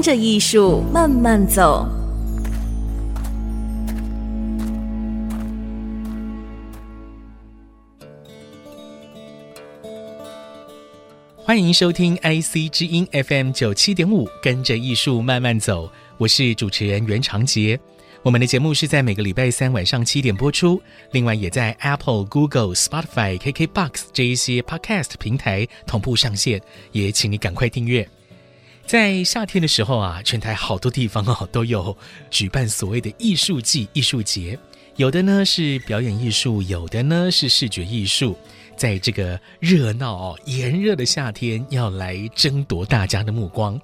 跟着艺术慢慢走。欢迎收听 IC 之音 FM 九七点五，跟着艺术慢慢走。我是主持人袁长杰。我们的节目是在每个礼拜三晚上七点播出，另外也在 Apple、Google、Spotify、KKBox 这一些 Podcast 平台同步上线，也请你赶快订阅。在夏天的时候啊，全台好多地方哦都有举办所谓的艺术季、艺术节，有的呢是表演艺术，有的呢是视觉艺术。在这个热闹哦炎热的夏天，要来争夺大家的目光。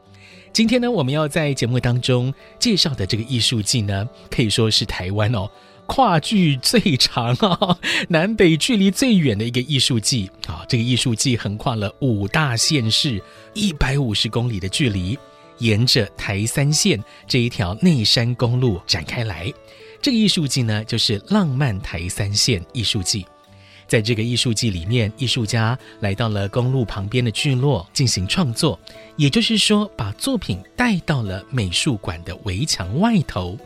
今天呢，我们要在节目当中介绍的这个艺术季呢，可以说是台湾哦跨距最长啊，南北距离最远的一个艺术季。这个艺术季横跨了五大县市，一百五十公里的距离，沿着台三线这一条内山公路展开来。这个艺术季呢，就是浪漫台三线艺术季。在这个艺术季里面，艺术家来到了公路旁边的聚落进行创作，也就是说，把作品带到了美术馆的围墙外头。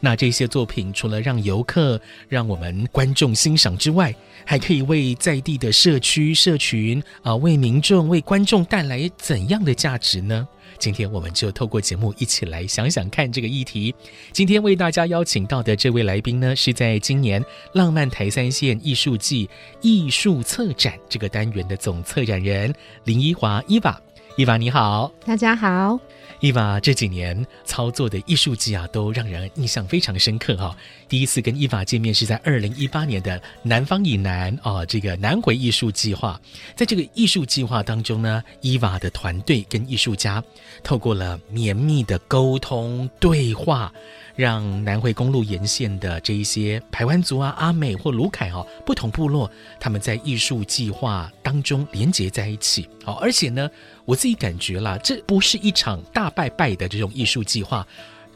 那这些作品除了让游客、让我们观众欣赏之外，还可以为在地的社区、社群啊，为民众、为观众带来怎样的价值呢？今天我们就透过节目一起来想想看这个议题。今天为大家邀请到的这位来宾呢，是在今年浪漫台三线艺术季艺术策展这个单元的总策展人林一华伊娃。伊娃你好，大家好。伊娃这几年操作的艺术季啊，都让人印象非常深刻哈、哦。第一次跟伊娃见面是在二零一八年的南方以南啊、哦，这个南回艺术计划。在这个艺术计划当中呢，伊娃的团队跟艺术家透过了绵密的沟通对话。让南回公路沿线的这一些排湾族啊、阿美或鲁凯哦，不同部落，他们在艺术计划当中连结在一起。好，而且呢，我自己感觉啦，这不是一场大拜拜的这种艺术计划，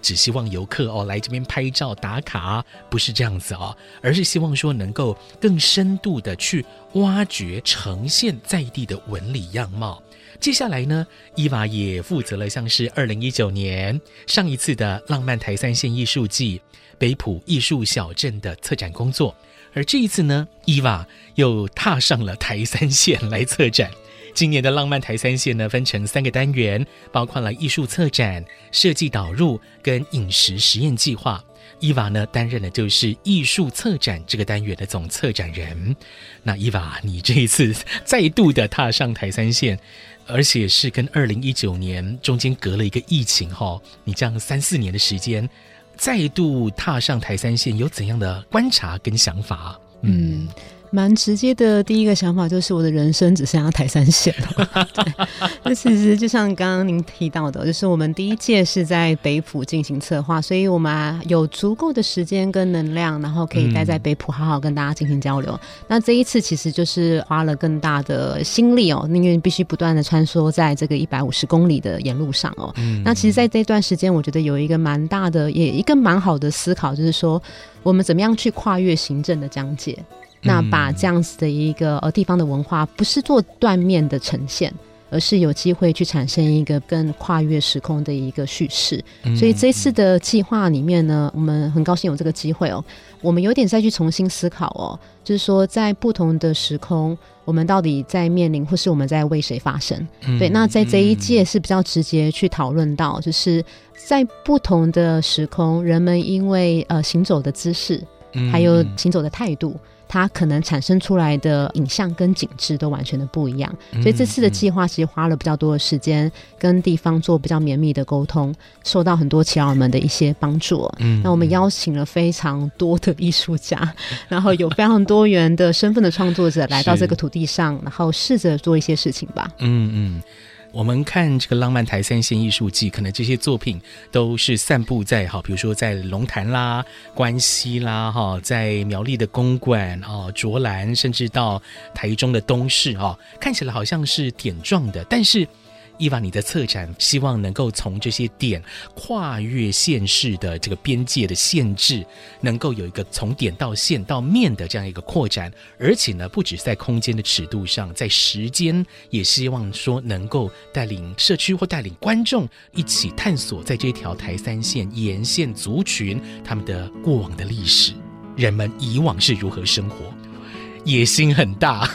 只希望游客哦来这边拍照打卡，不是这样子哦，而是希望说能够更深度的去挖掘、呈现在地的纹理样貌。接下来呢，伊娃也负责了像是二零一九年上一次的浪漫台三线艺术季北埔艺术小镇的策展工作，而这一次呢，伊娃又踏上了台三线来策展。今年的浪漫台三线呢，分成三个单元，包括了艺术策展、设计导入跟饮食实验计划。伊娃呢，担任的就是艺术策展这个单元的总策展人。那伊娃，你这一次再度的踏上台三线。而且是跟二零一九年中间隔了一个疫情哈，你这样三四年的时间，再度踏上台三线，有怎样的观察跟想法？嗯。蛮直接的，第一个想法就是我的人生只剩下台三线了。那其实就像刚刚您提到的，就是我们第一届是在北浦进行策划，所以我们有足够的时间跟能量，然后可以待在北浦好好跟大家进行交流。嗯、那这一次其实就是花了更大的心力哦，因为必须不断的穿梭在这个一百五十公里的沿路上哦。嗯、那其实，在这段时间，我觉得有一个蛮大的，也一个蛮好的思考，就是说我们怎么样去跨越行政的疆界。那把这样子的一个呃地方的文化，不是做断面的呈现，而是有机会去产生一个更跨越时空的一个叙事。所以这次的计划里面呢，我们很高兴有这个机会哦。我们有点再去重新思考哦，就是说在不同的时空，我们到底在面临，或是我们在为谁发声？对，那在这一届是比较直接去讨论到，就是在不同的时空，人们因为呃行走的姿势，还有行走的态度。它可能产生出来的影像跟景致都完全的不一样，所以这次的计划其实花了比较多的时间跟地方做比较绵密的沟通，受到很多耆老们的一些帮助。嗯，那我们邀请了非常多的艺术家，然后有非常多元的身份的创作者来到这个土地上，然后试着做一些事情吧。嗯嗯。我们看这个浪漫台三线艺术季，可能这些作品都是散布在哈，比如说在龙潭啦、关西啦，哈，在苗栗的公馆啊、卓兰，甚至到台中的东市啊，看起来好像是点状的，但是。伊娃，你的策展希望能够从这些点跨越县市的这个边界的限制，能够有一个从点到线到面的这样一个扩展，而且呢，不只是在空间的尺度上，在时间也希望说能够带领社区或带领观众一起探索，在这条台三线沿线族群他们的过往的历史，人们以往是如何生活。野心很大，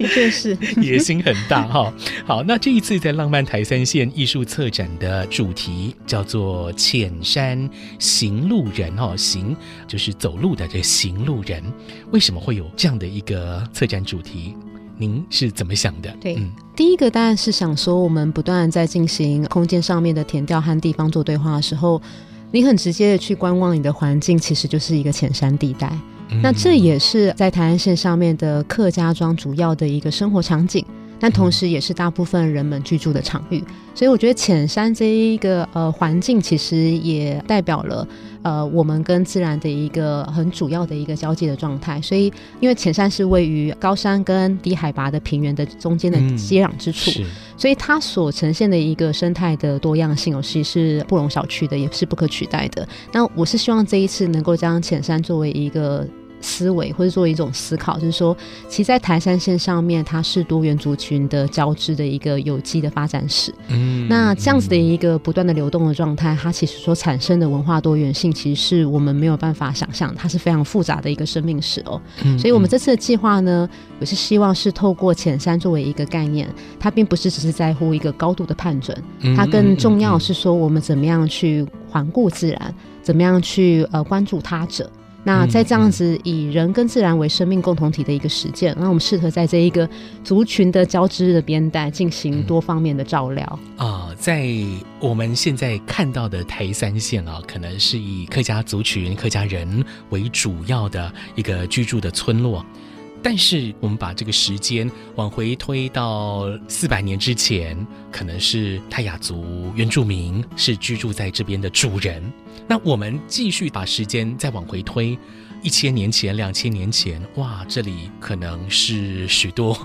的确是 野心很大哈。好，那这一次在浪漫台三线艺术策展的主题叫做“浅山行路人”哦，行就是走路的这行路人。为什么会有这样的一个策展主题？您是怎么想的？对，嗯、第一个当然是想说，我们不断在进行空间上面的填调和地方做对话的时候，你很直接的去观望你的环境，其实就是一个浅山地带。那这也是在台湾线上面的客家庄主要的一个生活场景，但同时也是大部分人们居住的场域。所以我觉得浅山这一个呃环境，其实也代表了呃我们跟自然的一个很主要的一个交界的状态。所以，因为浅山是位于高山跟低海拔的平原的中间的接壤之处，所以它所呈现的一个生态的多样性，哦，其实是不容小觑的，也是不可取代的。那我是希望这一次能够将浅山作为一个。思维或者作为一种思考，就是说，其实在台山线上面，它是多元族群的交织的一个有机的发展史。嗯，那这样子的一个不断的流动的状态，它其实所产生的文化多元性，其实是我们没有办法想象，它是非常复杂的一个生命史哦。嗯，所以我们这次的计划呢，我是希望是透过浅山作为一个概念，它并不是只是在乎一个高度的判准，它更重要是说我们怎么样去环顾自然，怎么样去呃关注他者。那在这样子以人跟自然为生命共同体的一个实践，那我们适合在这一个族群的交织的边带进行多方面的照料啊、呃。在我们现在看到的台三线啊，可能是以客家族群、客家人为主要的一个居住的村落。但是我们把这个时间往回推到四百年之前，可能是泰雅族原住民是居住在这边的主人。那我们继续把时间再往回推，一千年前、两千年前，哇，这里可能是许多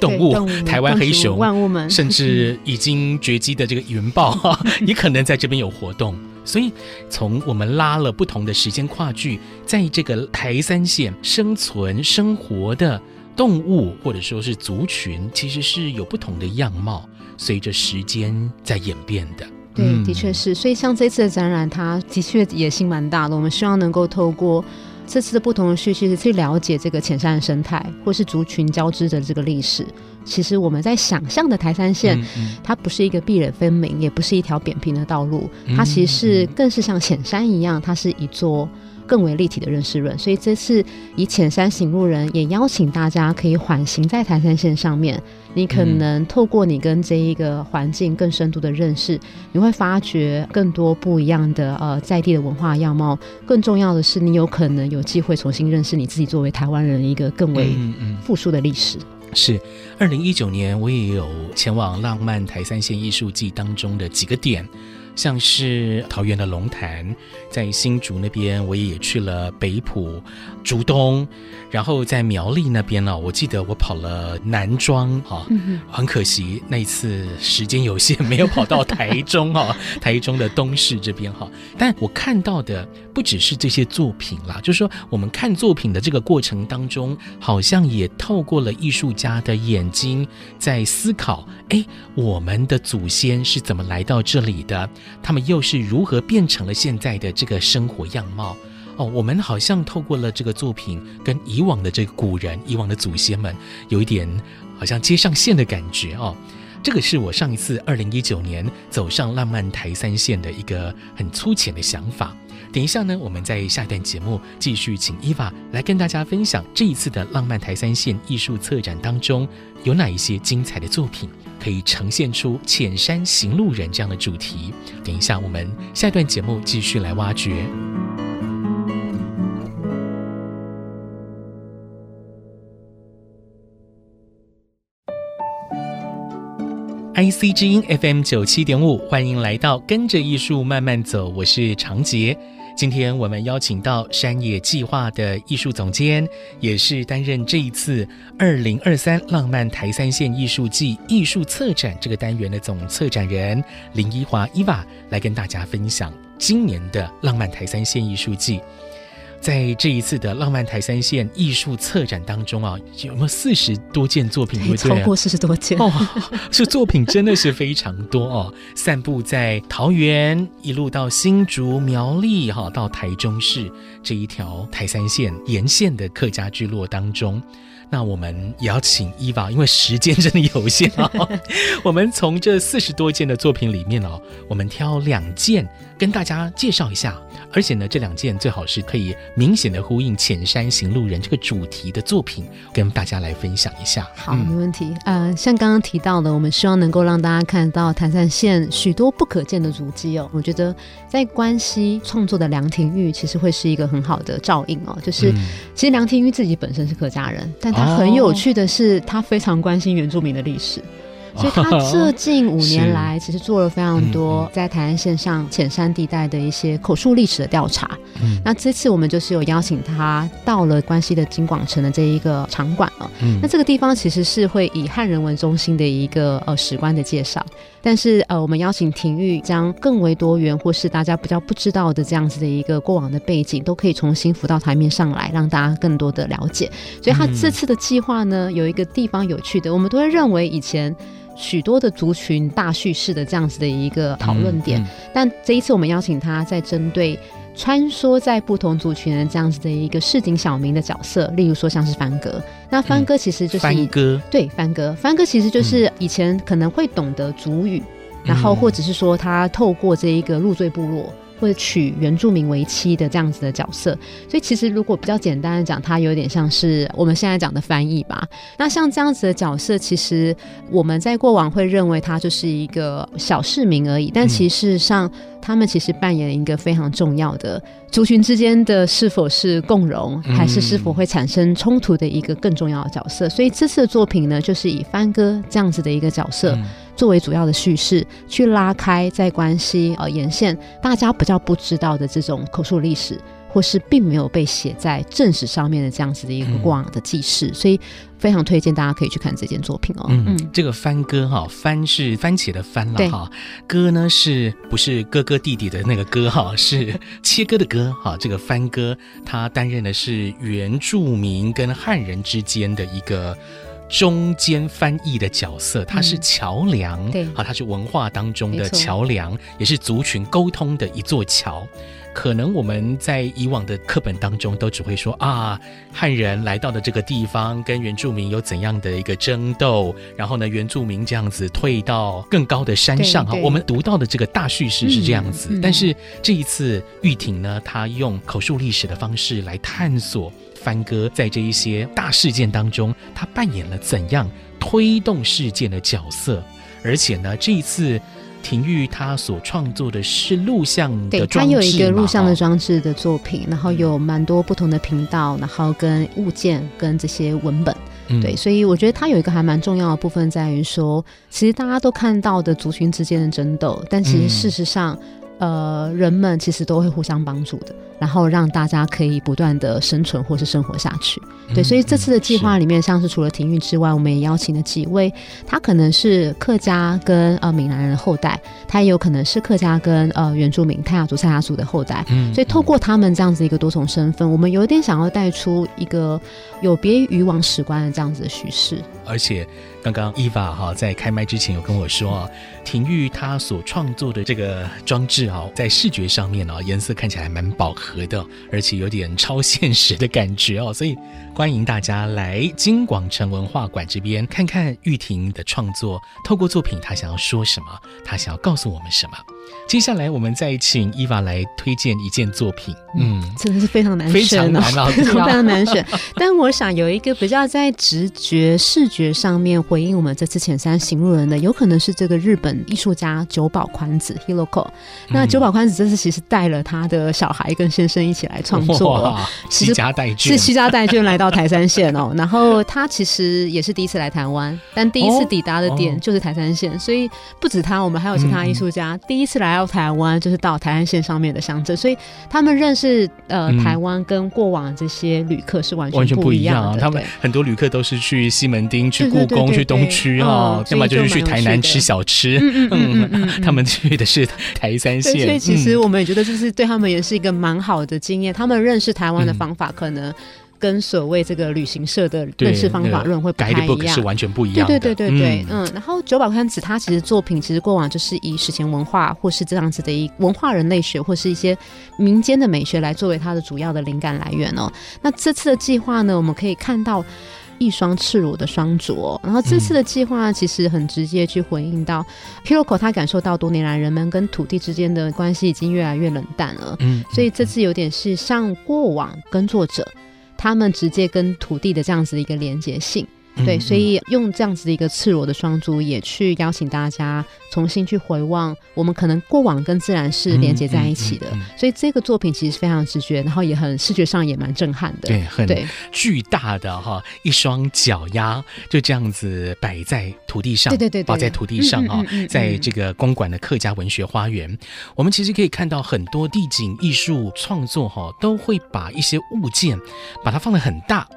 动物，动物台湾黑熊、万物们，甚至已经绝迹的这个云豹，也可能在这边有活动。所以，从我们拉了不同的时间跨距，在这个台三线生存生活的动物或者说是族群，其实是有不同的样貌，随着时间在演变的。对，的确是。所以像这次的展览，它的确野心蛮大的。我们希望能够透过这次的不同的叙事，去了解这个浅山的生态，或是族群交织的这个历史。其实我们在想象的台三线，嗯嗯、它不是一个壁垒分明，也不是一条扁平的道路，它其实是更是像浅山一样，它是一座。更为立体的认识论，所以这次以浅山行路人也邀请大家可以缓行在台山线上面。你可能透过你跟这一个环境更深度的认识，你会发掘更多不一样的呃在地的文化样貌。更重要的是，你有可能有机会重新认识你自己作为台湾人一个更为富庶的历史。嗯嗯、是，二零一九年我也有前往浪漫台三线艺术季当中的几个点。像是桃园的龙潭，在新竹那边，我也去了北埔、竹东，然后在苗栗那边呢，我记得我跑了南庄哈，很可惜那一次时间有限，没有跑到台中哈，台中的东市这边哈。但我看到的不只是这些作品啦，就是说我们看作品的这个过程当中，好像也透过了艺术家的眼睛在思考，哎，我们的祖先是怎么来到这里的？他们又是如何变成了现在的这个生活样貌？哦，我们好像透过了这个作品，跟以往的这个古人、以往的祖先们有一点好像接上线的感觉哦。这个是我上一次二零一九年走上浪漫台三线的一个很粗浅的想法。等一下呢，我们在下一段节目继续请伊娃来跟大家分享这一次的浪漫台三线艺术策展当中有哪一些精彩的作品。可以呈现出浅山行路人这样的主题。等一下，我们下一段节目继续来挖掘。IC 之音 FM 九七点五，欢迎来到跟着艺术慢慢走，我是长杰。今天我们邀请到山野计划的艺术总监，也是担任这一次二零二三浪漫台三线艺术季艺术策展这个单元的总策展人林一华伊娃，来跟大家分享今年的浪漫台三线艺术季。在这一次的浪漫台三线艺术策展当中啊，有没有四十多件作品？对，超过四十多件哦，这作品真的是非常多哦，散布在桃园一路到新竹苗栗哈，到台中市这一条台三线沿线的客家聚落当中。那我们也要请伊娃，因为时间真的有限啊、哦。我们从这四十多件的作品里面哦，我们挑两件跟大家介绍一下。而且呢，这两件最好是可以明显的呼应“浅山行路人”这个主题的作品，跟大家来分享一下。好，没问题。呃，像刚刚提到的，我们希望能够让大家看到台山线许多不可见的足迹哦。我觉得在关西创作的梁廷玉其实会是一个很好的照应哦。就是、嗯、其实梁廷玉自己本身是客家人，但他。他很有趣的是，他非常关心原住民的历史，所以他 这近五年来其实做了非常多在台湾线上浅山地带的一些口述历史的调查。嗯、那这次我们就是有邀请他到了关西的金广城的这一个场馆啊。嗯、那这个地方其实是会以汉人文中心的一个呃史观的介绍。但是呃，我们邀请廷玉将更为多元，或是大家比较不知道的这样子的一个过往的背景，都可以重新浮到台面上来，让大家更多的了解。所以他这次的计划呢，有一个地方有趣的，我们都会认为以前许多的族群大叙事的这样子的一个讨论点，但这一次我们邀请他在针对。穿梭在不同族群的这样子的一个市井小民的角色，例如说像是帆哥，那帆哥其实就是帆哥，对，帆哥，帆哥其实就是以前可能会懂得族语，嗯、然后或者是说他透过这一个入赘部落。会娶原住民为妻的这样子的角色，所以其实如果比较简单的讲，它有点像是我们现在讲的翻译吧。那像这样子的角色，其实我们在过往会认为他就是一个小市民而已，但其实上他们其实扮演一个非常重要的族群之间的是否是共荣，还是是否会产生冲突的一个更重要的角色。所以这次的作品呢，就是以番哥这样子的一个角色。作为主要的叙事，去拉开在关系呃沿线大家比较不知道的这种口述历史，或是并没有被写在正史上面的这样子的一个过往的记事，嗯、所以非常推荐大家可以去看这件作品哦。嗯，嗯这个番歌哈，番是番茄的番了哈，哥呢是不是哥哥弟弟的那个哥哈？是切割的割哈。这个番哥他担任的是原住民跟汉人之间的一个。中间翻译的角色，它是桥梁，嗯、对，好，它是文化当中的桥梁，也是族群沟通的一座桥。可能我们在以往的课本当中都只会说啊，汉人来到的这个地方跟原住民有怎样的一个争斗，然后呢，原住民这样子退到更高的山上哈。我们读到的这个大叙事是这样子，嗯嗯、但是这一次玉婷呢，她用口述历史的方式来探索。番哥在这一些大事件当中，他扮演了怎样推动事件的角色？而且呢，这一次廷玉他所创作的是录像的装置，对，他有一个录像的装置的作品，然后有蛮多不同的频道，然后跟物件跟这些文本，嗯、对，所以我觉得他有一个还蛮重要的部分在于说，其实大家都看到的族群之间的争斗，但其实事实上。嗯呃，人们其实都会互相帮助的，然后让大家可以不断的生存或是生活下去。对，嗯、所以这次的计划里面，是像是除了廷玉之外，我们也邀请了几位，他可能是客家跟呃闽南人的后代，他也有可能是客家跟呃原住民泰雅族、赛雅族的后代。嗯，所以透过他们这样子一个多重身份，我们有点想要带出一个有别于以往史观的这样子的叙事，而且。刚刚伊娃哈在开麦之前有跟我说啊，廷玉他所创作的这个装置哦，在视觉上面哦，颜色看起来蛮饱和的，而且有点超现实的感觉哦，所以欢迎大家来金广城文化馆这边看看玉婷的创作，透过作品她想要说什么，她想要告诉我们什么。接下来我们再请伊娃来推荐一件作品。嗯，真的是非常难选，非常难 啊，非常难选。但我想有一个比较在直觉、视觉上面回应我们这次浅山行路人的，有可能是这个日本艺术家久保宽子 （Hiroko）。那久保宽子这次其实带了他的小孩跟先生一起来创作，携家带眷。是西家带眷来到台山线哦。然后他其实也是第一次来台湾，但第一次抵达的点就是台三线，所以不止他，我们还有其他艺术家。第一次来到台湾就是到台三线上面的乡镇，所以他们认识。是呃，台湾跟过往这些旅客是完全完全不一样啊。他们很多旅客都是去西门町、去故宫、去东区啊，要么就是去台南吃小吃。嗯嗯嗯，他们去的是台三线。所以其实我们也觉得就是对他们也是一个蛮好的经验。他们认识台湾的方法可能。跟所谓这个旅行社的认识方法论会不太一样，是完全不一样。对对对对对，嗯，嗯。然后久保宽子他其实作品其实过往就是以史前文化或是这样子的一文化人类学或是一些民间的美学来作为他的主要的灵感来源哦。那这次的计划呢，我们可以看到一双赤裸的双足。然后这次的计划其实很直接去回应到 Hiroko 他感受到多年来人们跟土地之间的关系已经越来越冷淡了。嗯。所以这次有点是像过往耕作者。他们直接跟土地的这样子的一个连接性，对，所以用这样子的一个赤裸的双足，也去邀请大家重新去回望我们可能过往跟自然是连接在一起的。所以这个作品其实非常直觉，然后也很视觉上也蛮震撼的，对，很巨大的哈一双脚丫就这样子摆在土地上，对对对，摆在土地上哈，在这个公馆的客家文学花园，我们其实可以看到很多地景艺术创作哈，都会把一些物件把它放的很大。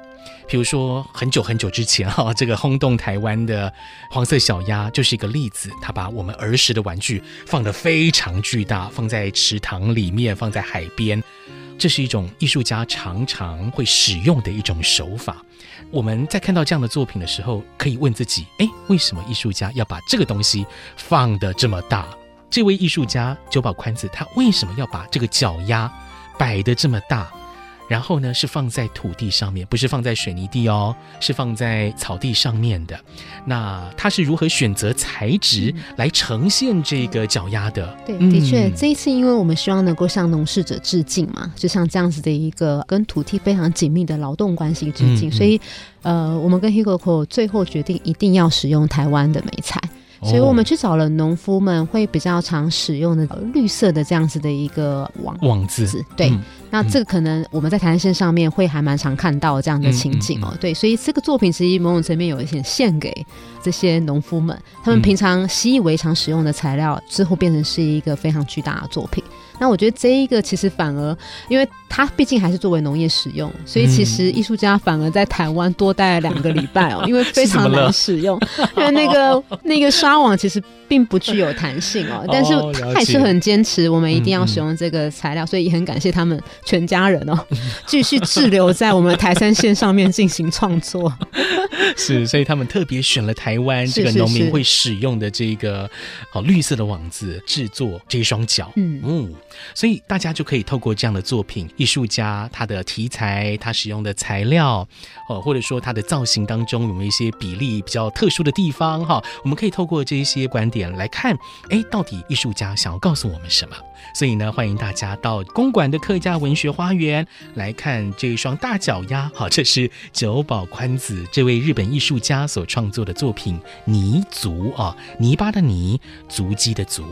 比如说，很久很久之前 哈，这个轰动台湾的黄色小鸭就是一个例子。他把我们儿时的玩具放得非常巨大，放在池塘里面，放在海边。这是一种艺术家常常会使用的一种手法。我们在看到这样的作品的时候，可以问自己：哎，为什么艺术家要把这个东西放得这么大？这位艺术家久保宽子，他为什么要把这个脚丫摆得这么大？然后呢，是放在土地上面，不是放在水泥地哦，是放在草地上面的。那他是如何选择材质来呈现这个脚丫的？对，的确，这一次因为我们希望能够向农事者致敬嘛，就像这样子的一个跟土地非常紧密的劳动关系致敬，所以呃，我们跟 Hiko Ko 最后决定一定要使用台湾的美材。所以我们去找了农夫们会比较常使用的绿色的这样子的一个网网子，对，嗯、那这个可能我们在台湾线上面会还蛮常看到这样的情景哦，对，所以这个作品其实某种层面有一点献给这些农夫们，他们平常习以为常使用的材料，之后变成是一个非常巨大的作品。那我觉得这一个其实反而，因为它毕竟还是作为农业使用，所以其实艺术家反而在台湾多待了两个礼拜哦，因为非常难使用，因为那个那个纱网其实并不具有弹性哦，但是他还是很坚持，我们一定要使用这个材料，所以也很感谢他们全家人哦，继续滞留在我们台山线上面进行创作。是，所以他们特别选了台湾这个农民会使用的这个哦绿色的网子制作这一双脚，嗯嗯。所以大家就可以透过这样的作品，艺术家他的题材，他使用的材料，哦，或者说他的造型当中有没有一些比例比较特殊的地方，哈，我们可以透过这一些观点来看，哎，到底艺术家想要告诉我们什么？所以呢，欢迎大家到公馆的客家文学花园来看这一双大脚丫，好，这是久保宽子这位日本艺术家所创作的作品《泥足》啊，泥巴的泥，足迹的足。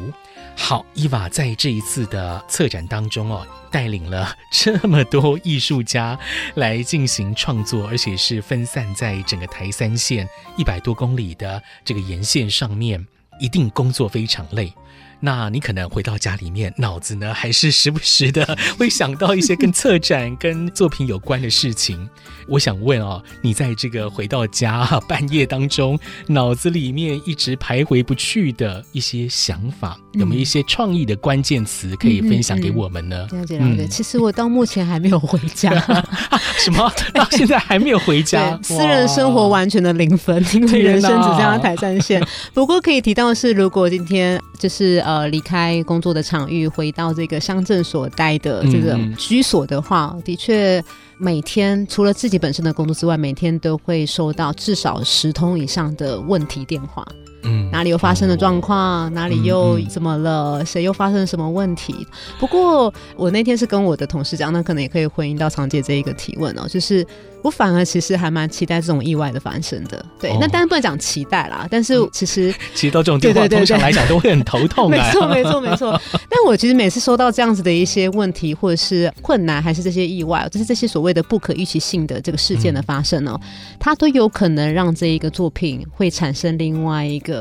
好，伊娃在这一次的策展当中哦，带领了这么多艺术家来进行创作，而且是分散在整个台三线一百多公里的这个沿线上面，一定工作非常累。那你可能回到家里面，脑子呢还是时不时的 会想到一些跟策展、跟作品有关的事情。我想问哦，你在这个回到家半夜当中，脑子里面一直徘徊不去的一些想法，有没有一些创意的关键词可以分享给我们呢？了解了解。其实我到目前还没有回家，什么？到现在还没有回家？私人生活完全的零分，因为人生只剩下台山线。不过可以提到的是，如果今天就是呃离开工作的场域，回到这个乡镇所待的这个居所的话，的确。每天除了自己本身的工作之外，每天都会收到至少十通以上的问题电话。嗯，哪里又发生了状况，哪里又怎么了，谁又发生了什么问题？不过我那天是跟我的同事讲，那可能也可以回应到长姐这一个提问哦，就是。我反而其实还蛮期待这种意外的发生的，对。哦、那当然不能讲期待啦，但是其实、嗯、其实到这种地方，通常来讲都会很头痛的。没错，没错，没错。但我其实每次收到这样子的一些问题，或者是困难，还是这些意外，就是这些所谓的不可预期性的这个事件的发生呢、喔，嗯、它都有可能让这一个作品会产生另外一个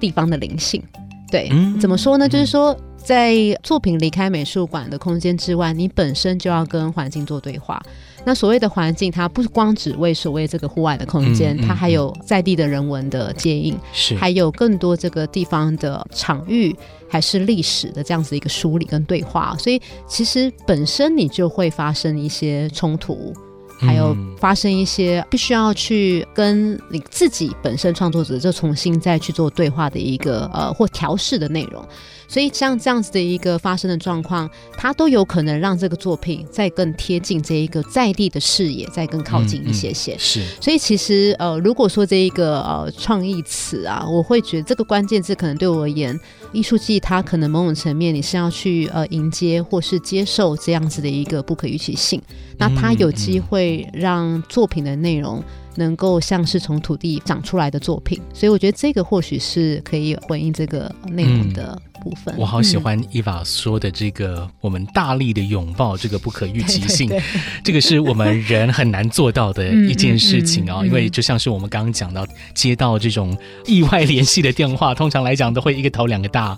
地方的灵性。对，嗯、怎么说呢？就是说。在作品离开美术馆的空间之外，你本身就要跟环境做对话。那所谓的环境，它不光只为所谓这个户外的空间，嗯嗯嗯、它还有在地的人文的接应，是还有更多这个地方的场域还是历史的这样子一个梳理跟对话。所以其实本身你就会发生一些冲突。还有发生一些必须要去跟你自己本身创作者就重新再去做对话的一个呃或调试的内容，所以像这样子的一个发生的状况，它都有可能让这个作品再更贴近这一个在地的视野，再更靠近一些些。嗯嗯、是，所以其实呃，如果说这一个呃创意词啊，我会觉得这个关键字可能对我而言。艺术季，它可能某种层面你是要去呃迎接或是接受这样子的一个不可预期性，那它有机会让作品的内容能够像是从土地长出来的作品，所以我觉得这个或许是可以回应这个内容的。嗯部分，我好喜欢伊娃说的这个，嗯、我们大力的拥抱这个不可预期性，对对对，这个是我们人很难做到的 一件事情啊、哦。嗯嗯嗯、因为就像是我们刚刚讲到，接到这种意外联系的电话，通常来讲都会一个头两个大。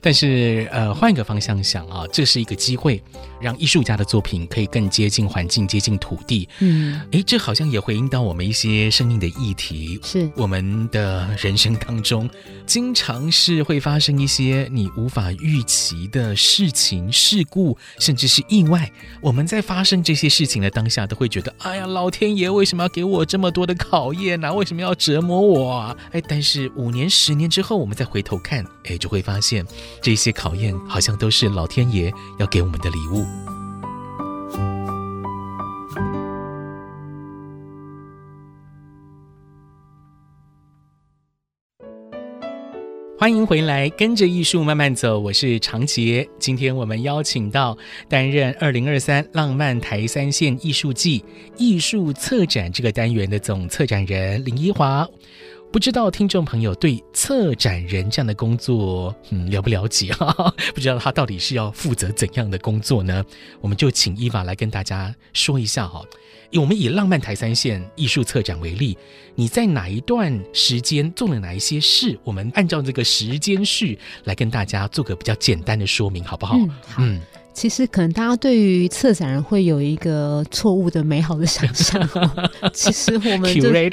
但是，呃，换一个方向想啊，这是一个机会，让艺术家的作品可以更接近环境、接近土地。嗯，诶，这好像也回应到我们一些生命的议题。是我们的人生当中，经常是会发生一些你无法预期的事情、事故，甚至是意外。我们在发生这些事情的当下，都会觉得，哎呀，老天爷为什么要给我这么多的考验呢？为什么要折磨我啊？哎，但是五年、十年之后，我们再回头看，哎，就会发现。这些考验好像都是老天爷要给我们的礼物。欢迎回来，跟着艺术慢慢走，我是长杰。今天我们邀请到担任二零二三浪漫台三线艺术季艺术策展这个单元的总策展人林一华。不知道听众朋友对策展人这样的工作，嗯，了不了解哈，哈，不知道他到底是要负责怎样的工作呢？我们就请伊娃来跟大家说一下哈。我们以浪漫台三线艺术策展为例，你在哪一段时间做了哪一些事？我们按照这个时间序来跟大家做个比较简单的说明，好不好？嗯。好嗯其实可能大家对于策展人会有一个错误的美好的想象哦。其实我们对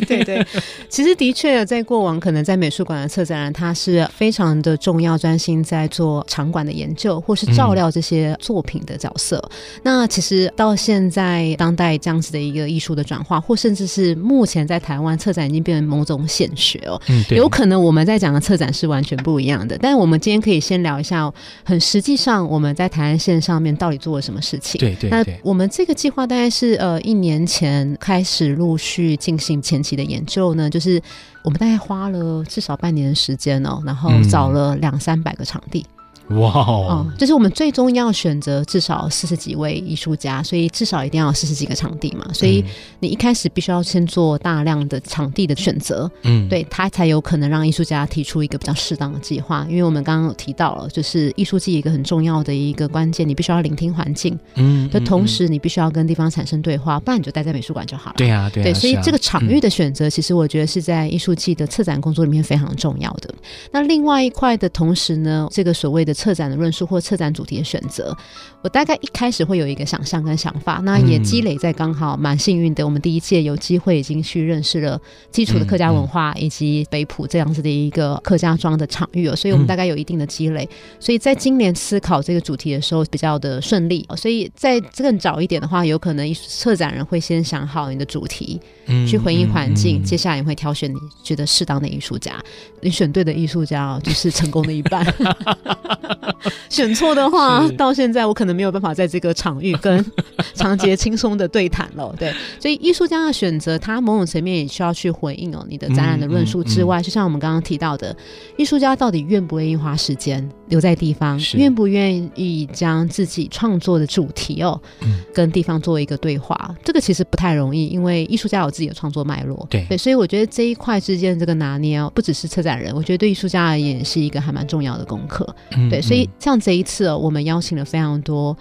对对，其实的确在过往可能在美术馆的策展人，他是非常的重要，专心在做场馆的研究或是照料这些作品的角色。嗯、那其实到现在当代这样子的一个艺术的转化，或甚至是目前在台湾策展已经变成某种显学哦。嗯，有可能我们在讲的策展是完全不一样的。但是我们今天可以先聊一下，很实际上我们在台。线上面到底做了什么事情？对对，对，那我们这个计划大概是呃一年前开始陆续进行前期的研究呢，就是我们大概花了至少半年的时间哦，然后找了两三百个场地。哇哦！嗯，就是我们最终要选择至少四十几位艺术家，所以至少一定要四十几个场地嘛。所以你一开始必须要先做大量的场地的选择，嗯，对，他才有可能让艺术家提出一个比较适当的计划。因为我们刚刚有提到了，就是艺术季一个很重要的一个关键，你必须要聆听环境，嗯，的同时你必须要跟地方产生对话，不然你就待在美术馆就好了。对啊，对啊，对，所以这个场域的选择，其实我觉得是在艺术季的策展工作里面非常重要的。那另外一块的同时呢，这个所谓的。策展的论述或策展主题的选择，我大概一开始会有一个想象跟想法，那也积累在刚好蛮幸运的，我们第一届有机会已经去认识了基础的客家文化以及北埔这样子的一个客家庄的场域哦，所以我们大概有一定的积累，所以在今年思考这个主题的时候比较的顺利，所以在更早一点的话，有可能策展人会先想好你的主题，去回应环境，接下来你会挑选你觉得适当的艺术家，你选对的艺术家哦，就是成功的一半。选错的话，到现在我可能没有办法在这个场域跟 长杰轻松的对谈了。对，所以艺术家的选择，他某种层面也需要去回应哦，你的展览的论述之外，嗯嗯嗯、就像我们刚刚提到的，艺术家到底愿不愿意花时间留在地方，愿不愿意将自己创作的主题哦，嗯、跟地方做一个对话，这个其实不太容易，因为艺术家有自己的创作脉络。对对，所以我觉得这一块之间这个拿捏哦，不只是策展人，我觉得对艺术家而言是一个还蛮重要的功课。嗯、对，所以像这一次哦，我们邀请了非常多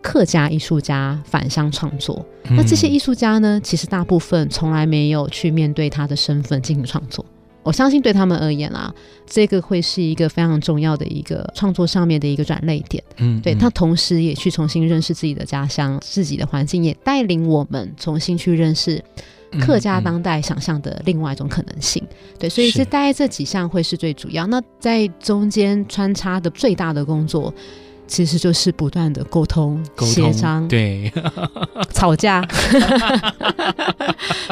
客家艺术家返乡创作。嗯、那这些艺术家呢，其实大部分从来没有去面对他的身份进行创作。我相信对他们而言啊，这个会是一个非常重要的一个创作上面的一个转捩点。嗯，对，他同时也去重新认识自己的家乡、自己的环境，也带领我们重新去认识客家当代想象的另外一种可能性。嗯嗯、对，所以是大概这几项会是最主要。那在中间穿插的最大的工作。其实就是不断的沟通、协商，对，吵架。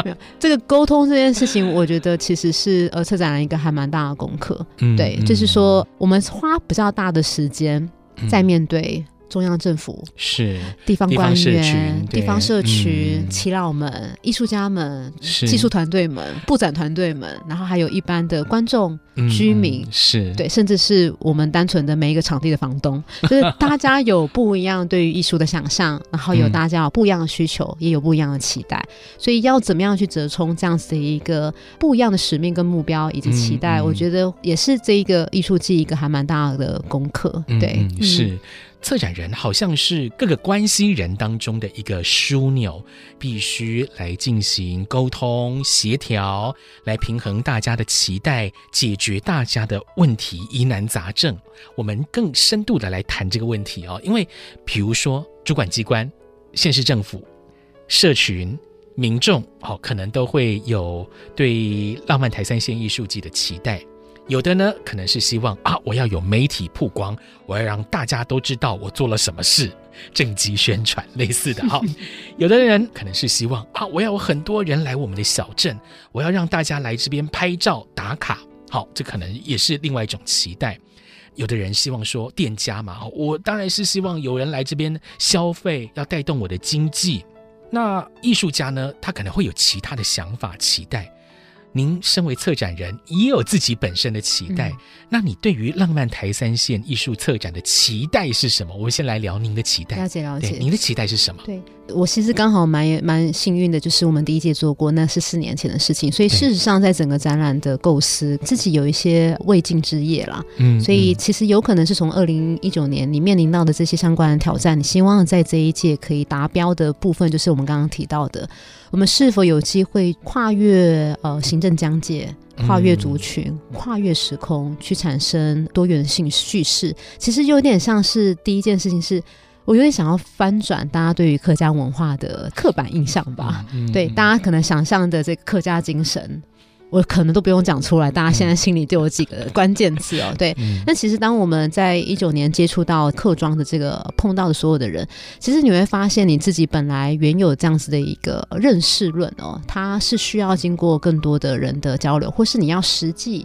没有这个沟通这件事情，我觉得其实是呃策展人一个还蛮大的功课。嗯，对，就是说我们花比较大的时间在面对。中央政府是地方官员、地方社群、耆老们、艺术家们、技术团队们、布展团队们，然后还有一般的观众、居民，是。对，甚至是我们单纯的每一个场地的房东，就是大家有不一样对于艺术的想象，然后有大家有不一样的需求，也有不一样的期待，所以要怎么样去折冲这样子的一个不一样的使命跟目标以及期待，我觉得也是这一个艺术季一个还蛮大的功课。对，是。策展人好像是各个关系人当中的一个枢纽，必须来进行沟通协调，来平衡大家的期待，解决大家的问题疑难杂症。我们更深度的来谈这个问题哦，因为比如说主管机关、县市政府、社群、民众哦，可能都会有对浪漫台三线艺术季的期待。有的呢，可能是希望啊，我要有媒体曝光，我要让大家都知道我做了什么事，政绩宣传类似的哈。有的人可能是希望啊，我要有很多人来我们的小镇，我要让大家来这边拍照打卡，好，这可能也是另外一种期待。有的人希望说，店家嘛，我当然是希望有人来这边消费，要带动我的经济。那艺术家呢，他可能会有其他的想法期待。您身为策展人，也有自己本身的期待。嗯、那你对于浪漫台三线艺术策展的期待是什么？我们先来聊您的期待。了解了解，您的期待是什么？对，我其实刚好蛮蛮幸运的，就是我们第一届做过，那是四年前的事情。所以事实上，在整个展览的构思，自己有一些未尽之业啦。嗯，所以其实有可能是从二零一九年你面临到的这些相关的挑战，你希望在这一届可以达标的部分，就是我们刚刚提到的。我们是否有机会跨越呃行政疆界，跨越族群，跨越时空，去产生多元性叙事？其实有点像是第一件事情是，我有点想要翻转大家对于客家文化的刻板印象吧。对，大家可能想象的这个客家精神。我可能都不用讲出来，大家现在心里就有几个关键词哦。对，那、嗯、其实当我们在一九年接触到客庄的这个碰到的所有的人，其实你会发现你自己本来原有这样子的一个认识论哦，它是需要经过更多的人的交流，或是你要实际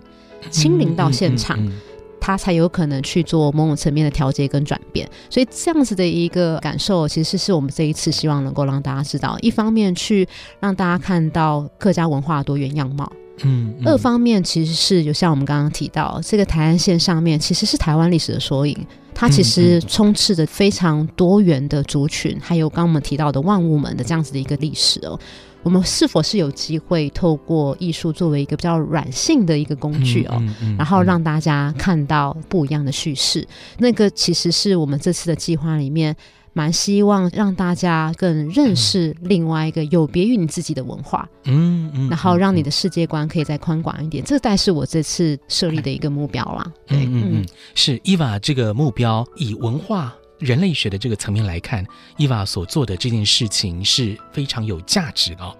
亲临到现场，嗯嗯嗯嗯、它才有可能去做某种层面的调节跟转变。所以这样子的一个感受，其实是我们这一次希望能够让大家知道，一方面去让大家看到客家文化的多元样貌。嗯，嗯，二方面其实是有像我们刚刚提到，这个台湾线上面其实是台湾历史的缩影，它其实充斥着非常多元的族群，还有刚刚我们提到的万物门的这样子的一个历史哦。我们是否是有机会透过艺术作为一个比较软性的一个工具哦，然后让大家看到不一样的叙事？那个其实是我们这次的计划里面。蛮希望让大家更认识另外一个有别于你自己的文化，嗯嗯，然后让你的世界观可以再宽广一点，这大概是我这次设立的一个目标啦。对，嗯嗯，是伊娃这个目标，以文化人类学的这个层面来看，伊娃所做的这件事情是非常有价值的哦。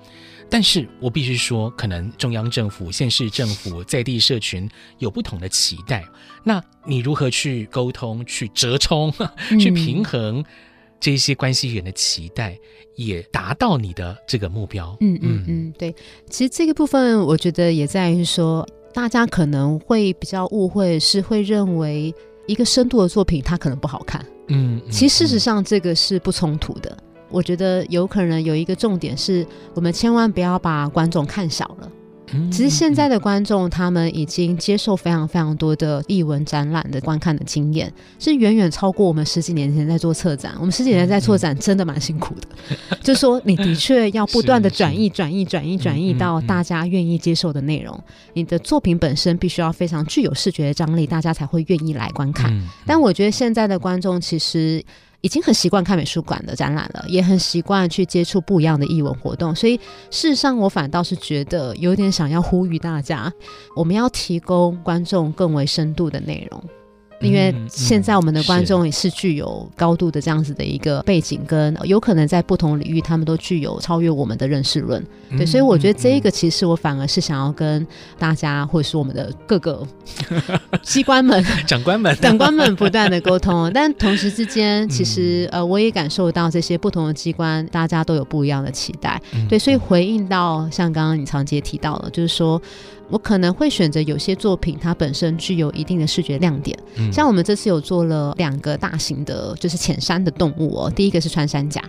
但是我必须说，可能中央政府、县市政府、在地社群有不同的期待，那你如何去沟通、去折冲、去平衡？这些关系人的期待也达到你的这个目标。嗯嗯嗯，对。其实这个部分，我觉得也在于说，大家可能会比较误会，是会认为一个深度的作品它可能不好看。嗯，其实事实上这个是不冲突的。我觉得有可能有一个重点是，我们千万不要把观众看小了。其实现在的观众，他们已经接受非常非常多的艺文展览的观看的经验，是远远超过我们十几年前在做策展。我们十几年在做展，真的蛮辛苦的。就是说，你的确要不断的转译、转译、转译、转译到大家愿意接受的内容。你的作品本身必须要非常具有视觉的张力，大家才会愿意来观看。但我觉得现在的观众其实。已经很习惯看美术馆的展览了，也很习惯去接触不一样的艺文活动，所以事实上，我反倒是觉得有点想要呼吁大家，我们要提供观众更为深度的内容。因为现在我们的观众也是具有高度的这样子的一个背景，跟有可能在不同领域，他们都具有超越我们的认识论。对，所以我觉得这一个其实我反而是想要跟大家，或者是我们的各个 机关们、长官们、长官们不断的沟通。但同时之间，其实呃，我也感受到这些不同的机关，大家都有不一样的期待。对，所以回应到像刚刚你常杰提到了，就是说。我可能会选择有些作品，它本身具有一定的视觉亮点。嗯，像我们这次有做了两个大型的，就是浅山的动物哦。第一个是穿山甲，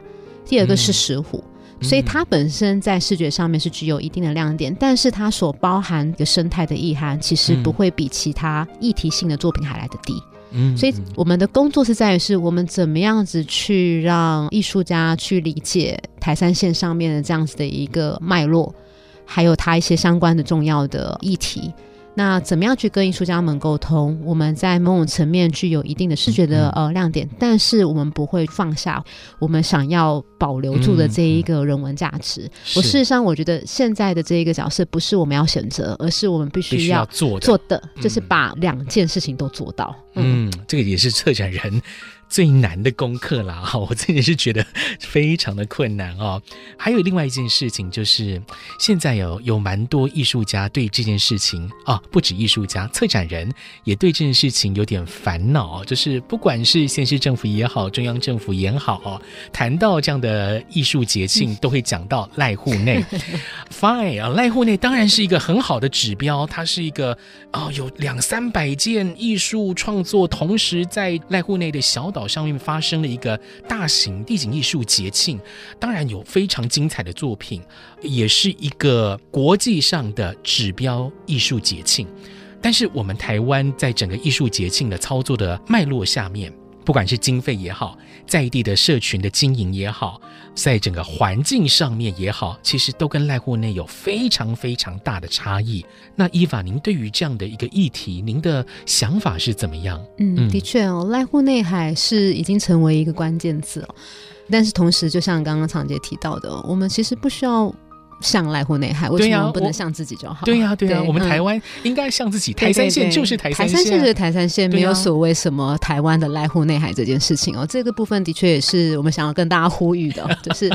第二个是石虎，嗯，所以它本身在视觉上面是具有一定的亮点，但是它所包含的生态的意涵，其实不会比其他议题性的作品还来得低。嗯，所以我们的工作是在于，是我们怎么样子去让艺术家去理解台山线上面的这样子的一个脉络。还有他一些相关的重要的议题，那怎么样去跟艺术家们沟通？我们在某种层面具有一定的视觉的呃亮点，但是我们不会放下我们想要保留住的这一个人文价值。我事实上我觉得现在的这一个角色不是我们要选择，而是我们必须要做的，做的就是把两件事情都做到。嗯，嗯，这个也是策展人。最难的功课啦，哈，我自己是觉得非常的困难哦。还有另外一件事情，就是现在有有蛮多艺术家对这件事情啊，不止艺术家，策展人也对这件事情有点烦恼。就是不管是县市政府也好，中央政府也好，谈到这样的艺术节庆，都会讲到濑户内。Fine 啊，濑户内当然是一个很好的指标，它是一个哦，有两三百件艺术创作同时在濑户内的小岛上面发生了一个大型地景艺术节庆，当然有非常精彩的作品，也是一个国际上的指标艺术节庆。但是我们台湾在整个艺术节庆的操作的脉络下面，不管是经费也好，在地的社群的经营也好，在整个环境上面也好，其实都跟濑户内有非常非常大的差异。那伊法，您对于这样的一个议题，您的想法是怎么样？嗯，的确哦，濑户内海是已经成为一个关键字了。但是同时，就像刚刚常姐提到的，我们其实不需要。像濑户内海，为什么不能像自己就好？对呀、啊，对呀、啊，我们台湾应该像自己。台三线就是台三线，台三线就是台三线，没有所谓什么台湾的濑户内海这件事情哦。这个部分的确也是我们想要跟大家呼吁的，就是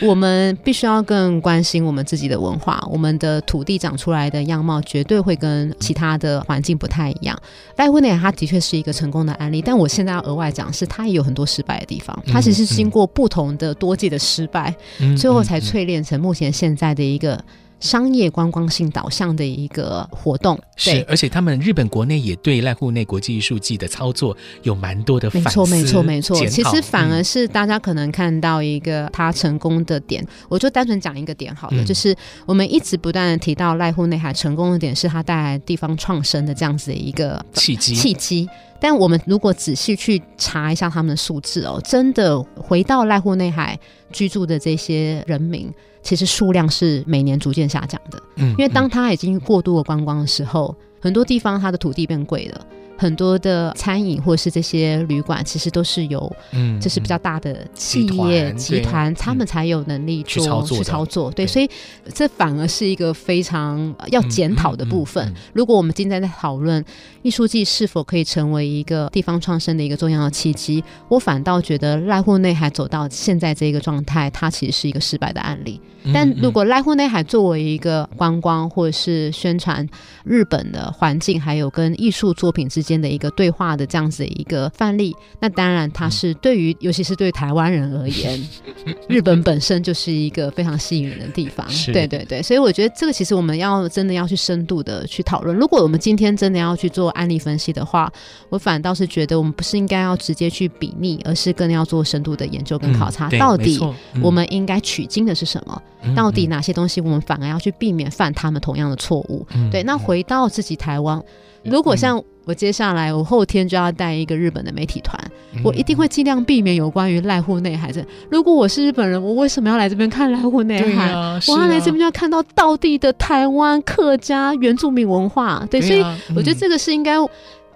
我们必须要更关心我们自己的文化，我们的土地长出来的样貌绝对会跟其他的环境不太一样。濑户内海它的确是一个成功的案例，但我现在要额外讲是它也有很多失败的地方，它其实是经过不同的多届的失败，嗯、最后才淬炼成目前现在。的一个商业观光性导向的一个活动，是，而且他们日本国内也对濑户内国际艺术季的操作有蛮多的反思，没错，没错，没错。其实反而是大家可能看到一个他成功的点，嗯、我就单纯讲一个点好了，嗯、就是我们一直不断的提到濑户内海成功的点是他带来地方创生的这样子的一个契机，契机。但我们如果仔细去查一下他们的数字哦，真的回到濑户内海居住的这些人民。其实数量是每年逐渐下降的，嗯，因为当它已经过度的观光的时候，很多地方它的土地变贵了。很多的餐饮或者是这些旅馆，其实都是由嗯，就是比较大的企业集团，他们才有能力做去操作，去操作。对，所以这反而是一个非常要检讨的部分。如果我们今天在讨论艺术季是否可以成为一个地方创生的一个重要的契机，我反倒觉得濑户内海走到现在这个状态，它其实是一个失败的案例。但如果濑户内海作为一个观光或者是宣传日本的环境，还有跟艺术作品之间的一个对话的这样子的一个范例。那当然，它是对于，尤其是对台湾人而言，日本本身就是一个非常吸引人的地方。对对对，所以我觉得这个其实我们要真的要去深度的去讨论。如果我们今天真的要去做案例分析的话，我反倒是觉得我们不是应该要直接去比拟，而是更要做深度的研究跟考察，嗯、到底我们应该取经的是什么？嗯、到底哪些东西我们反而要去避免犯他们同样的错误？嗯、对，那回到自己台湾，如果像我接下来我后天就要带一个日本的媒体团，嗯、我一定会尽量避免有关于濑户内海这。如果我是日本人，我为什么要来这边看濑户内海？啊、我要来这边就要看到道地的台湾客家原住民文化。对，对啊、所以我觉得这个是应该。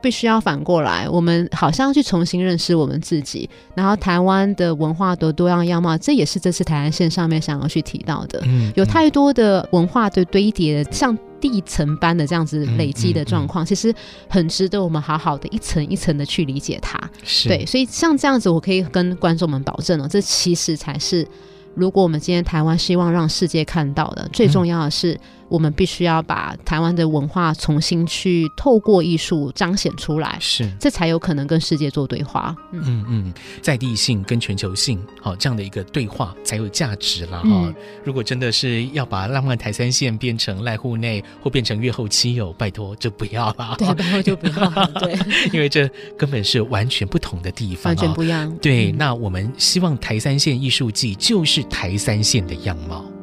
必须要反过来，我们好像去重新认识我们自己，然后台湾的文化的多样样貌，这也是这次台湾线上面想要去提到的。嗯，有太多的文化的堆叠，像地层般的这样子累积的状况，嗯嗯嗯、其实很值得我们好好的一层一层的去理解它。对，所以像这样子，我可以跟观众们保证哦，这其实才是，如果我们今天台湾希望让世界看到的，最重要的是。嗯我们必须要把台湾的文化重新去透过艺术彰显出来，是这才有可能跟世界做对话。嗯嗯，嗯，在地性跟全球性，好、哦、这样的一个对话才有价值了哈。嗯、如果真的是要把浪漫台三线变成赖户内或变成越后妻有，拜托就不要了。对，拜托就不要了。对，因为这根本是完全不同的地方，完全不一样。对，嗯、那我们希望台三线艺术季就是台三线的样貌。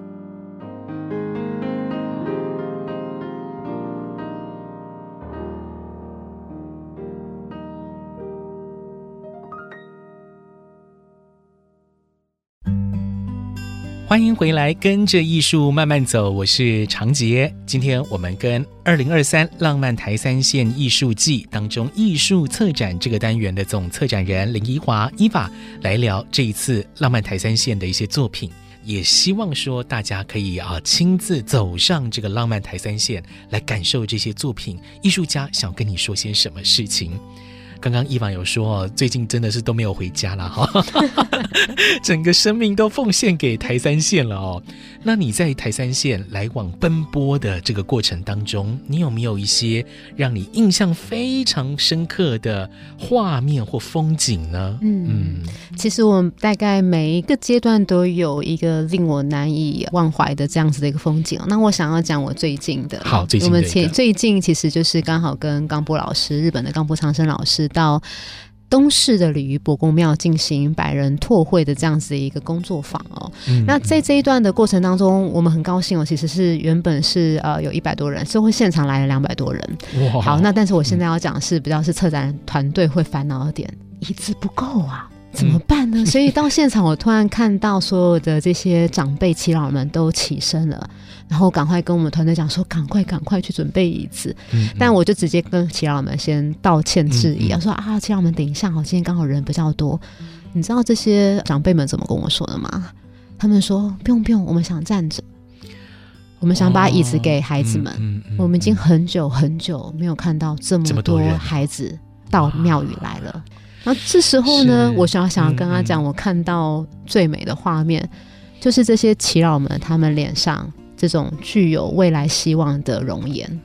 欢迎回来，跟着艺术慢慢走，我是长杰。今天我们跟二零二三浪漫台三线艺术季当中艺术策展这个单元的总策展人林宜华伊法来聊这一次浪漫台三线的一些作品，也希望说大家可以啊亲自走上这个浪漫台三线来感受这些作品，艺术家想跟你说些什么事情。刚刚伊凡有说，最近真的是都没有回家了哈，整个生命都奉献给台三线了哦。那你在台三线来往奔波的这个过程当中，你有没有一些让你印象非常深刻的画面或风景呢？嗯嗯，其实我大概每一个阶段都有一个令我难以忘怀的这样子的一个风景。那我想要讲我最近的，好，最近我们前最近其实就是刚好跟冈波老师，日本的冈波长生老师。到东市的鲤鱼伯公庙进行百人拓会的这样子的一个工作坊哦，嗯、那在这一段的过程当中，我们很高兴哦，其实是原本是呃有一百多人，最后现场来了两百多人。哇好，那但是我现在要讲的是比较是策展团队会烦恼的点，椅子不够啊。怎么办呢？所以到现场，我突然看到所有的这些长辈耆老们都起身了，然后赶快跟我们团队讲说：“赶快，赶快去准备椅子。嗯”嗯、但我就直接跟耆老们先道歉致意，嗯嗯、说：“啊，耆老们，等一下，我今天刚好人比较多。嗯、你知道这些长辈们怎么跟我说的吗？他们说：“不用，不用，我们想站着，我们想把椅子给孩子们。哦嗯嗯、我们已经很久很久没有看到这么多孩子到庙宇来了。”然后这时候呢，我想要想要跟他讲，我看到最美的画面，嗯、就是这些耆老们他们脸上这种具有未来希望的容颜。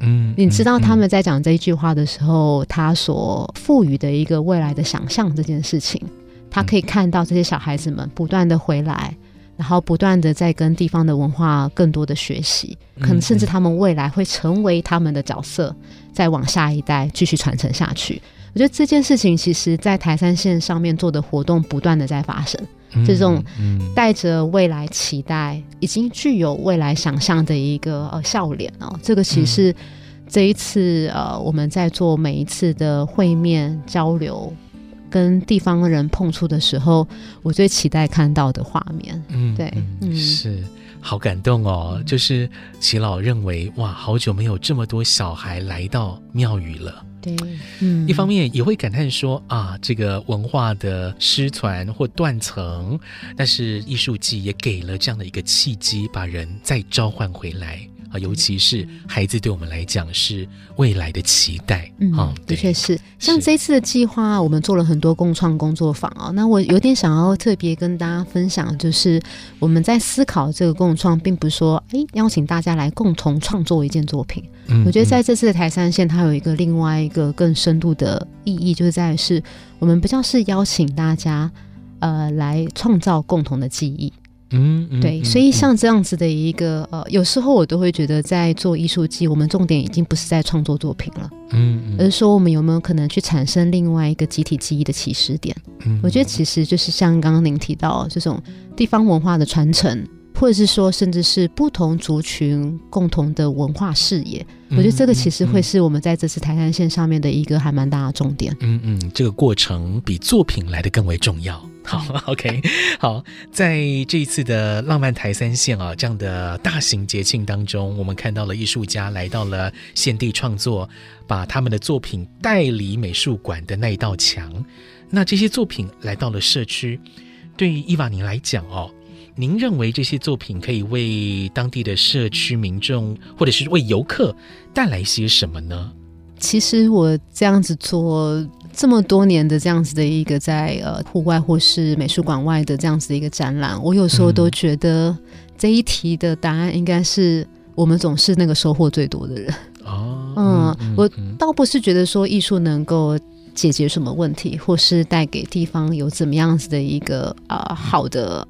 嗯，你知道他们在讲这一句话的时候，嗯、他所赋予的一个未来的想象这件事情，他可以看到这些小孩子们不断的回来，然后不断的在跟地方的文化更多的学习，可能甚至他们未来会成为他们的角色，再往下一代继续传承下去。我觉得这件事情，其实，在台山线上面做的活动，不断的在发生，嗯、这种带着未来期待、已经具有未来想象的一个呃笑脸哦。这个其实是这一次呃我们在做每一次的会面交流，跟地方人碰触的时候，我最期待看到的画面。嗯，对，嗯，是好感动哦。就是齐老认为，哇，好久没有这么多小孩来到庙宇了。对，嗯，一方面也会感叹说啊，这个文化的失传或断层，但是艺术季也给了这样的一个契机，把人再召唤回来。啊，尤其是孩子对我们来讲是未来的期待。嗯，哦、的确是。像这次的计划，我们做了很多共创工作坊啊。那我有点想要特别跟大家分享，就是我们在思考这个共创，并不是说哎邀请大家来共同创作一件作品。嗯，我觉得在这次的台山线，它有一个另外一个更深度的意义，就是在是我们不像是邀请大家呃来创造共同的记忆。嗯，嗯，对，所以像这样子的一个呃，有时候我都会觉得，在做艺术季，我们重点已经不是在创作作品了，嗯，嗯，而是说我们有没有可能去产生另外一个集体记忆的起始点。嗯，我觉得其实就是像刚刚您提到这种地方文化的传承，或者是说甚至是不同族群共同的文化视野，我觉得这个其实会是我们在这次台山线上面的一个还蛮大的重点。嗯嗯，这个过程比作品来的更为重要。好，OK，好，在这一次的浪漫台三线啊，这样的大型节庆当中，我们看到了艺术家来到了现地创作，把他们的作品带离美术馆的那一道墙。那这些作品来到了社区，对于伊娃您来讲哦，您认为这些作品可以为当地的社区民众，或者是为游客带来些什么呢？其实我这样子做。这么多年的这样子的一个在呃户外或是美术馆外的这样子的一个展览，我有时候都觉得这一题的答案应该是我们总是那个收获最多的人。哦，嗯，嗯，我倒不是觉得说艺术能够解决什么问题，或是带给地方有怎么样子的一个啊、呃、好的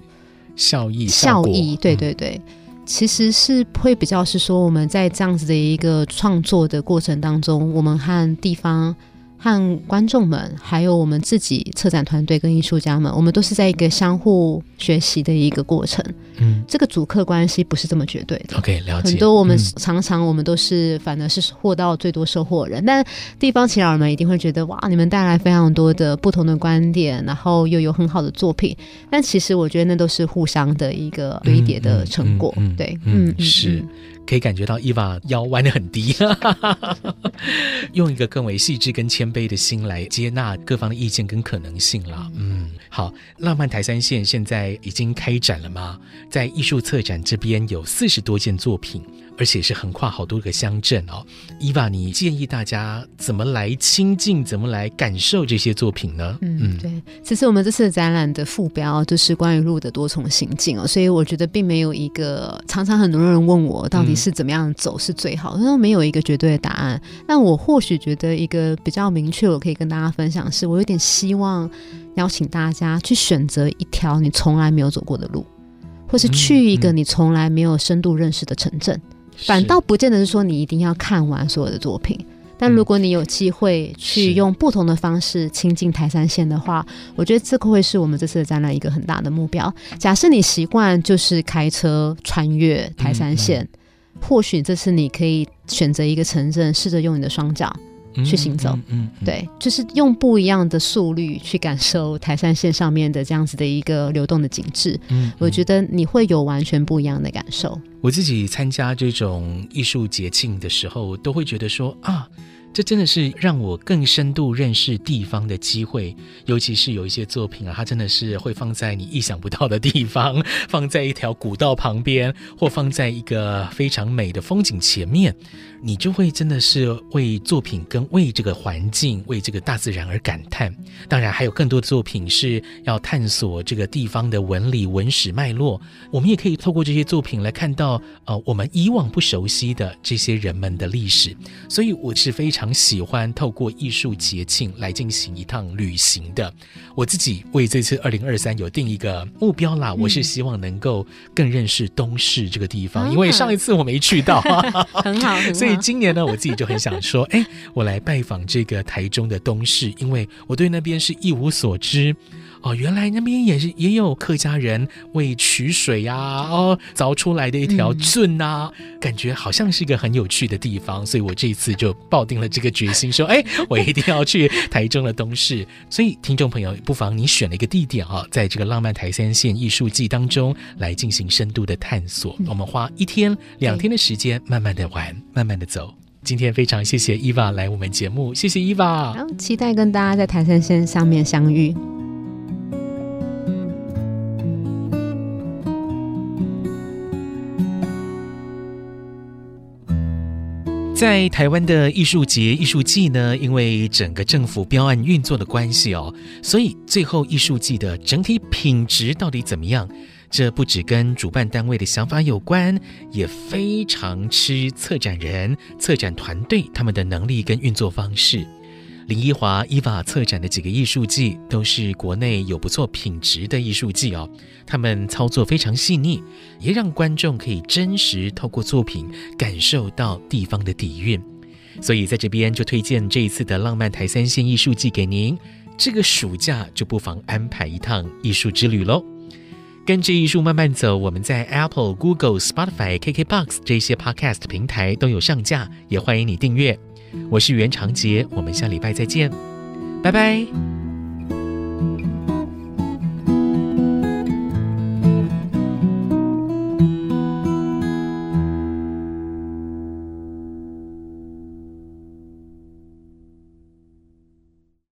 效益效益。对对对，其实是会比较是说我们在这样子的一个创作的过程当中，我们和地方。和观众们，还有我们自己策展团队跟艺术家们，我们都是在一个相互学习的一个过程。嗯，这个主客关系不是这么绝对的。OK，了解。很多我们常常我们都是反而是获到最多收获的人，但地方耆老们一定会觉得哇，你们带来非常多的不同的观点，然后又有很好的作品。但其实我觉得那都是互相的一个堆叠的成果。嗯嗯嗯、对，嗯，嗯是。可以感觉到伊娃腰弯得很低，用一个更为细致跟谦卑的心来接纳各方的意见跟可能性啦。嗯，好，浪漫台三线现在已经开展了吗？在艺术策展这边有四十多件作品。而且是横跨好多个乡镇哦，伊娃，你建议大家怎么来亲近，怎么来感受这些作品呢？嗯，嗯对，其实我们这次的展览的副标就是关于路的多重行径哦，所以我觉得并没有一个，常常很多人问我到底是怎么样走是最好，那、嗯、没有一个绝对的答案。但我或许觉得一个比较明确，我可以跟大家分享是，我有点希望邀请大家去选择一条你从来没有走过的路，或是去一个你从来没有深度认识的城镇。反倒不见得是说你一定要看完所有的作品，但如果你有机会去用不同的方式亲近台山县的话，我觉得这个会是我们这次的展览一个很大的目标。假设你习惯就是开车穿越台山线，或许这次你可以选择一个城镇，试着用你的双脚。去行走，嗯，对，就是用不一样的速率去感受台山线上面的这样子的一个流动的景致，嗯，嗯，我觉得你会有完全不一样的感受。我自己参加这种艺术节庆的时候，都会觉得说啊。这真的是让我更深度认识地方的机会，尤其是有一些作品啊，它真的是会放在你意想不到的地方，放在一条古道旁边，或放在一个非常美的风景前面，你就会真的是为作品跟为这个环境、为这个大自然而感叹。当然，还有更多的作品是要探索这个地方的文理、文史脉络。我们也可以透过这些作品来看到，呃，我们以往不熟悉的这些人们的历史。所以，我是非常。喜欢透过艺术节庆来进行一趟旅行的，我自己为这次二零二三有定一个目标啦，我是希望能够更认识东市这个地方，因为上一次我没去到，很好，所以以今年呢，我自己就很想说，哎，我来拜访这个台中的东市，因为我对那边是一无所知。哦，原来那边也是也有客家人为取水呀、啊，哦，凿出来的一条圳呐、啊嗯，感觉好像是一个很有趣的地方，所以我这一次就抱定了这个决心，说，哎，我一定要去台中的东势。所以，听众朋友，不妨你选了一个地点啊，在这个浪漫台三线艺术季当中来进行深度的探索。我们花一天、两天的时间，慢慢的玩，慢慢的走。今天非常谢谢伊娃来我们节目，谢谢伊娃，期待跟大家在台三线上面相遇。在台湾的艺术节、艺术季呢，因为整个政府标案运作的关系哦，所以最后艺术季的整体品质到底怎么样？这不只跟主办单位的想法有关，也非常吃策展人、策展团队他们的能力跟运作方式。林一华伊娃策展的几个艺术季都是国内有不错品质的艺术季哦，他们操作非常细腻，也让观众可以真实透过作品感受到地方的底蕴。所以在这边就推荐这一次的浪漫台三线艺术季给您，这个暑假就不妨安排一趟艺术之旅喽。跟着艺术慢慢走，我们在 Apple、Google、Spotify、KKBox 这些 Podcast 平台都有上架，也欢迎你订阅。我是袁长杰，我们下礼拜再见，拜拜。